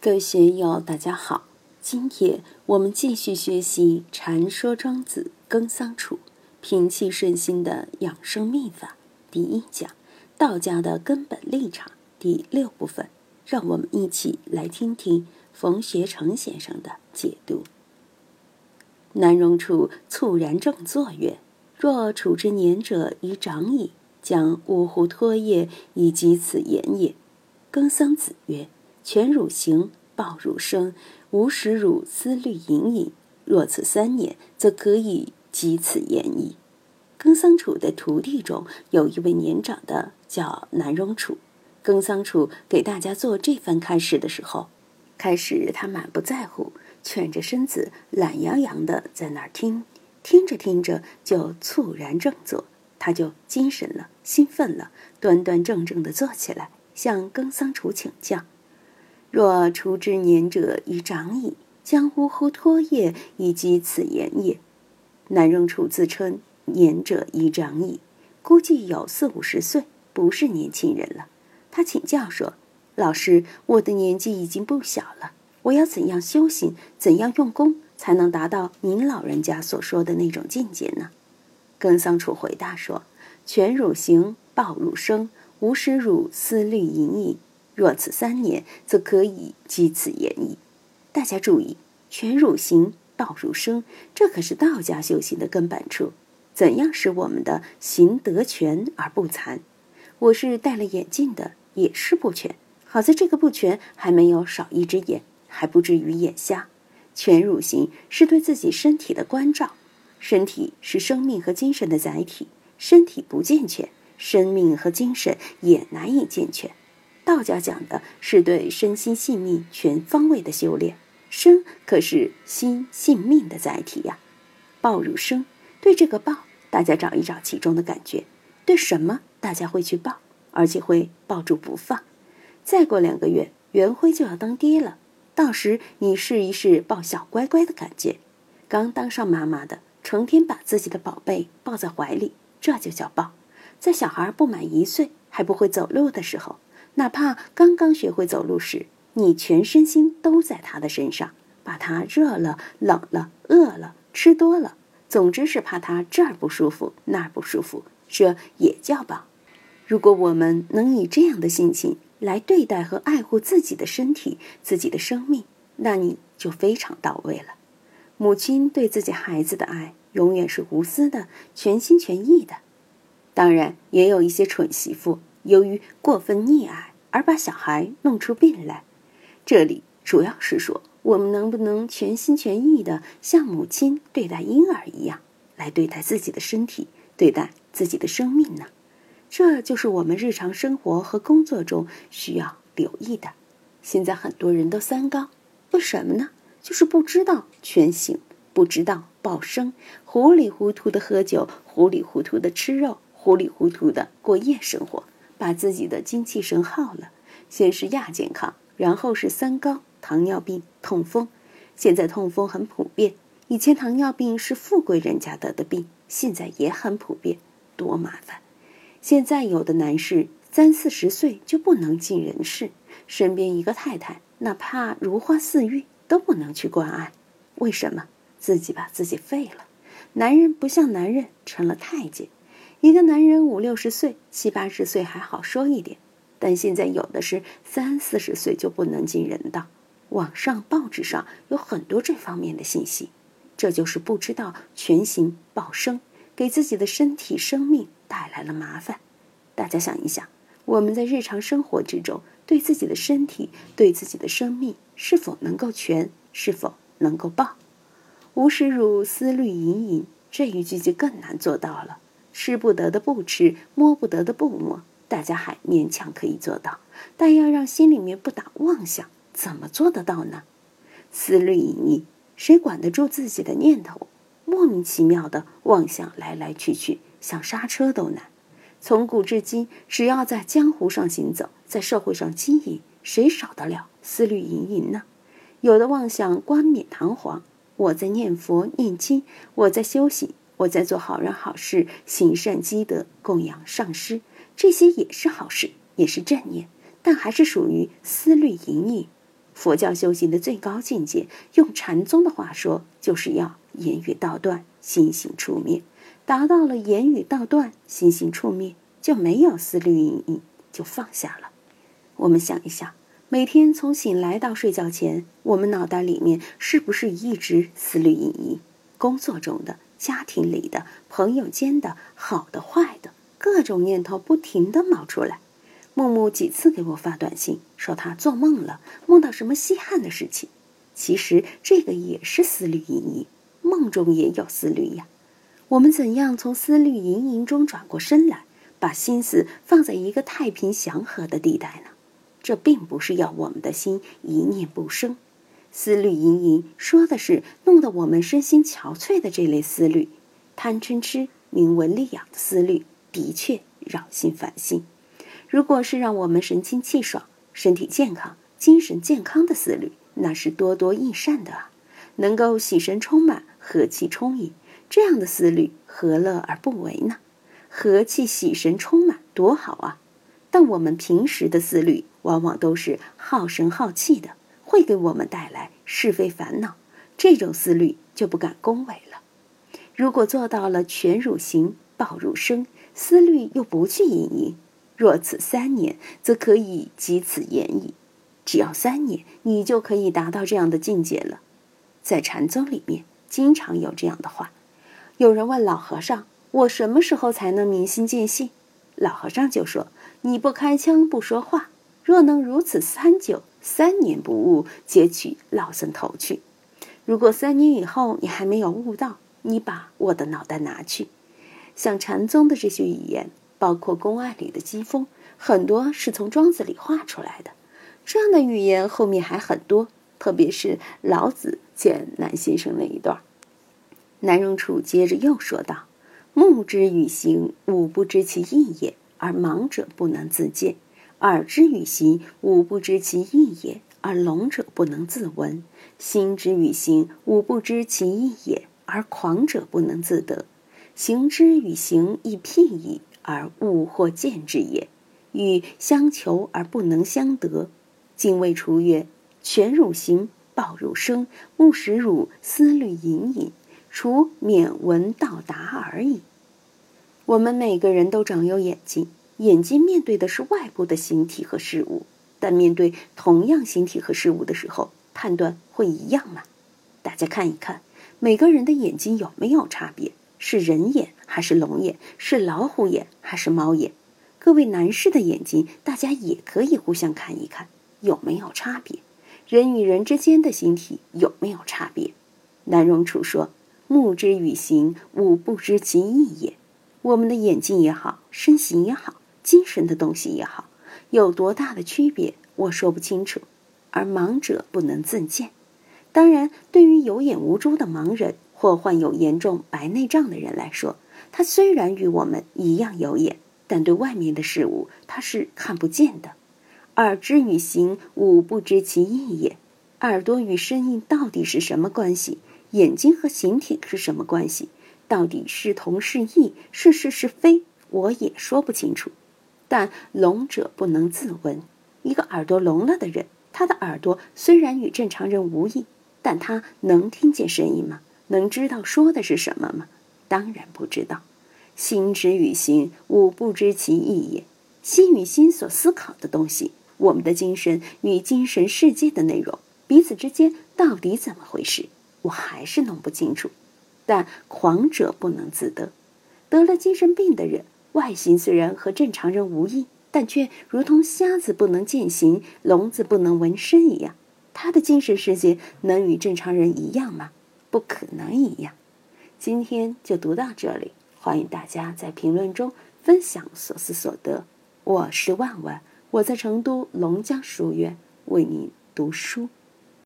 各位学友，大家好！今天我们继续学习《禅说庄子耕桑处平气顺心的养生秘法》第一讲“道家的根本立场”第六部分。让我们一起来听听冯学成先生的解读。南荣处猝然正坐曰：“若处之年者已长矣，将呜呼托业以及此言也。”耕桑子曰。全汝行，报汝生，无使汝思虑隐隐。若此三年，则可以及此言矣。耕桑楚的徒弟中有一位年长的，叫南荣楚。耕桑楚给大家做这番开示的时候，开始他满不在乎，蜷着身子，懒洋洋的在那儿听。听着听着，就猝然正坐，他就精神了，兴奋了，端端正正的坐起来，向耕桑楚请教。若除之年者已长矣，将呜呼托叶以及此言也。南荣处自称年者已长矣，估计有四五十岁，不是年轻人了。他请教说：“老师，我的年纪已经不小了，我要怎样修行，怎样用功，才能达到您老人家所说的那种境界呢？”耕桑楚回答说：“全汝行，报汝生，无使汝思虑隐隐。”若此三年，则可以积此言矣。大家注意，全汝行，道汝生，这可是道家修行的根本处。怎样使我们的行得全而不残？我是戴了眼镜的，也是不全。好在这个不全还没有少一只眼，还不至于眼瞎。全汝行是对自己身体的关照，身体是生命和精神的载体，身体不健全，生命和精神也难以健全。道家讲的是对身心性命全方位的修炼，生可是心性命的载体呀。抱入生，对这个抱，大家找一找其中的感觉，对什么大家会去抱，而且会抱住不放。再过两个月，元辉就要当爹了，到时你试一试抱小乖乖的感觉。刚当上妈妈的，成天把自己的宝贝抱在怀里，这就叫抱。在小孩不满一岁还不会走路的时候。哪怕刚刚学会走路时，你全身心都在他的身上，把他热了、冷了、饿了、吃多了，总之是怕他这儿不舒服那儿不舒服，这也叫抱。如果我们能以这样的心情来对待和爱护自己的身体、自己的生命，那你就非常到位了。母亲对自己孩子的爱，永远是无私的、全心全意的。当然，也有一些蠢媳妇。由于过分溺爱而把小孩弄出病来，这里主要是说我们能不能全心全意的像母亲对待婴儿一样来对待自己的身体，对待自己的生命呢？这就是我们日常生活和工作中需要留意的。现在很多人都三高，为什么呢？就是不知道全行，不知道报生，糊里糊涂的喝酒，糊里糊涂的吃肉，糊里糊涂的过夜生活。把自己的精气神耗了，先是亚健康，然后是三高：糖尿病、痛风。现在痛风很普遍，以前糖尿病是富贵人家得的病，现在也很普遍，多麻烦。现在有的男士三四十岁就不能进人世，身边一个太太哪怕如花似玉都不能去关爱，为什么？自己把自己废了。男人不像男人，成了太监。一个男人五六十岁、七八十岁还好说一点，但现在有的是三四十岁就不能进人道。网上、报纸上有很多这方面的信息，这就是不知道全行报生，给自己的身体、生命带来了麻烦。大家想一想，我们在日常生活之中，对自己的身体、对自己的生命，是否能够全？是否能够报？无使汝思虑隐隐，这一句就更难做到了。吃不得的不吃，摸不得的不摸，大家还勉强可以做到，但要让心里面不打妄想，怎么做得到呢？思虑隐匿，谁管得住自己的念头？莫名其妙的妄想来来去去，想刹车都难。从古至今，只要在江湖上行走，在社会上经营，谁少得了思虑隐隐呢？有的妄想冠冕堂皇，我在念佛念经，我在修行。我在做好人好事，行善积德，供养上师，这些也是好事，也是正念，但还是属于思虑隐隐。佛教修行的最高境界，用禅宗的话说，就是要言语道断，心行处灭。达到了言语道断，心行处灭，就没有思虑隐隐，就放下了。我们想一想，每天从醒来到睡觉前，我们脑袋里面是不是一直思虑隐隐？工作中的、家庭里的、朋友间的、好的、坏的，各种念头不停的冒出来。木木几次给我发短信，说他做梦了，梦到什么稀罕的事情。其实这个也是思虑盈盈，梦中也有思虑呀。我们怎样从思虑盈盈中转过身来，把心思放在一个太平祥和的地带呢？这并不是要我们的心一念不生。思虑盈盈说的是弄得我们身心憔悴的这类思虑，贪嗔痴、名闻利养的思虑，的确扰心烦心。如果是让我们神清气爽、身体健康、精神健康的思虑，那是多多益善的啊！能够喜神充满、和气充盈，这样的思虑何乐而不为呢？和气喜神充满多好啊！但我们平时的思虑往往都是耗神耗气的，会给我们带来是非烦恼，这种思虑就不敢恭维了。如果做到了全汝行、报汝生，思虑又不去隐隐。若此三年，则可以及此言矣。只要三年，你就可以达到这样的境界了。在禅宗里面，经常有这样的话。有人问老和尚：“我什么时候才能明心见性？”老和尚就说：“你不开腔，不说话。若能如此三九，三年不悟，截取老僧头去。如果三年以后你还没有悟到，你把我的脑袋拿去。”像禅宗的这些语言。包括公案里的机锋，很多是从庄子里画出来的。这样的语言后面还很多，特别是老子见南先生那一段。南荣处接着又说道：“目之与行，吾不知其意也，而盲者不能自见；耳之与行，吾不知其意也，而聋者不能自闻；心之与行，吾不知其意也，而狂者不能自得。行之与行，亦辟矣。”而物或见之也，欲相求而不能相得。今谓楚曰：全汝行，报汝生，勿使汝思虑隐隐，除免闻到达而已。我们每个人都长有眼睛，眼睛面对的是外部的形体和事物，但面对同样形体和事物的时候，判断会一样吗？大家看一看，每个人的眼睛有没有差别？是人眼还是龙眼？是老虎眼还是猫眼？各位男士的眼睛，大家也可以互相看一看，有没有差别？人与人之间的形体有没有差别？南荣楚说：“目之与形，吾不知其意也。”我们的眼睛也好，身形也好，精神的东西也好，有多大的区别，我说不清楚。而盲者不能自见。当然，对于有眼无珠的盲人。或患有严重白内障的人来说，他虽然与我们一样有眼，但对外面的事物他是看不见的。耳之与行，吾不知其意也。耳朵与声音到底是什么关系？眼睛和形体是什么关系？到底是同是异？是是是非？我也说不清楚。但聋者不能自闻。一个耳朵聋了的人，他的耳朵虽然与正常人无异，但他能听见声音吗？能知道说的是什么吗？当然不知道。心之与行，吾不知其意也。心与心所思考的东西，我们的精神与精神世界的内容，彼此之间到底怎么回事？我还是弄不清楚。但狂者不能自得。得了精神病的人，外形虽然和正常人无异，但却如同瞎子不能见形、聋子不能闻声一样。他的精神世界能与正常人一样吗？不可能一样。今天就读到这里，欢迎大家在评论中分享所思所得。我是万万，我在成都龙江书院为您读书。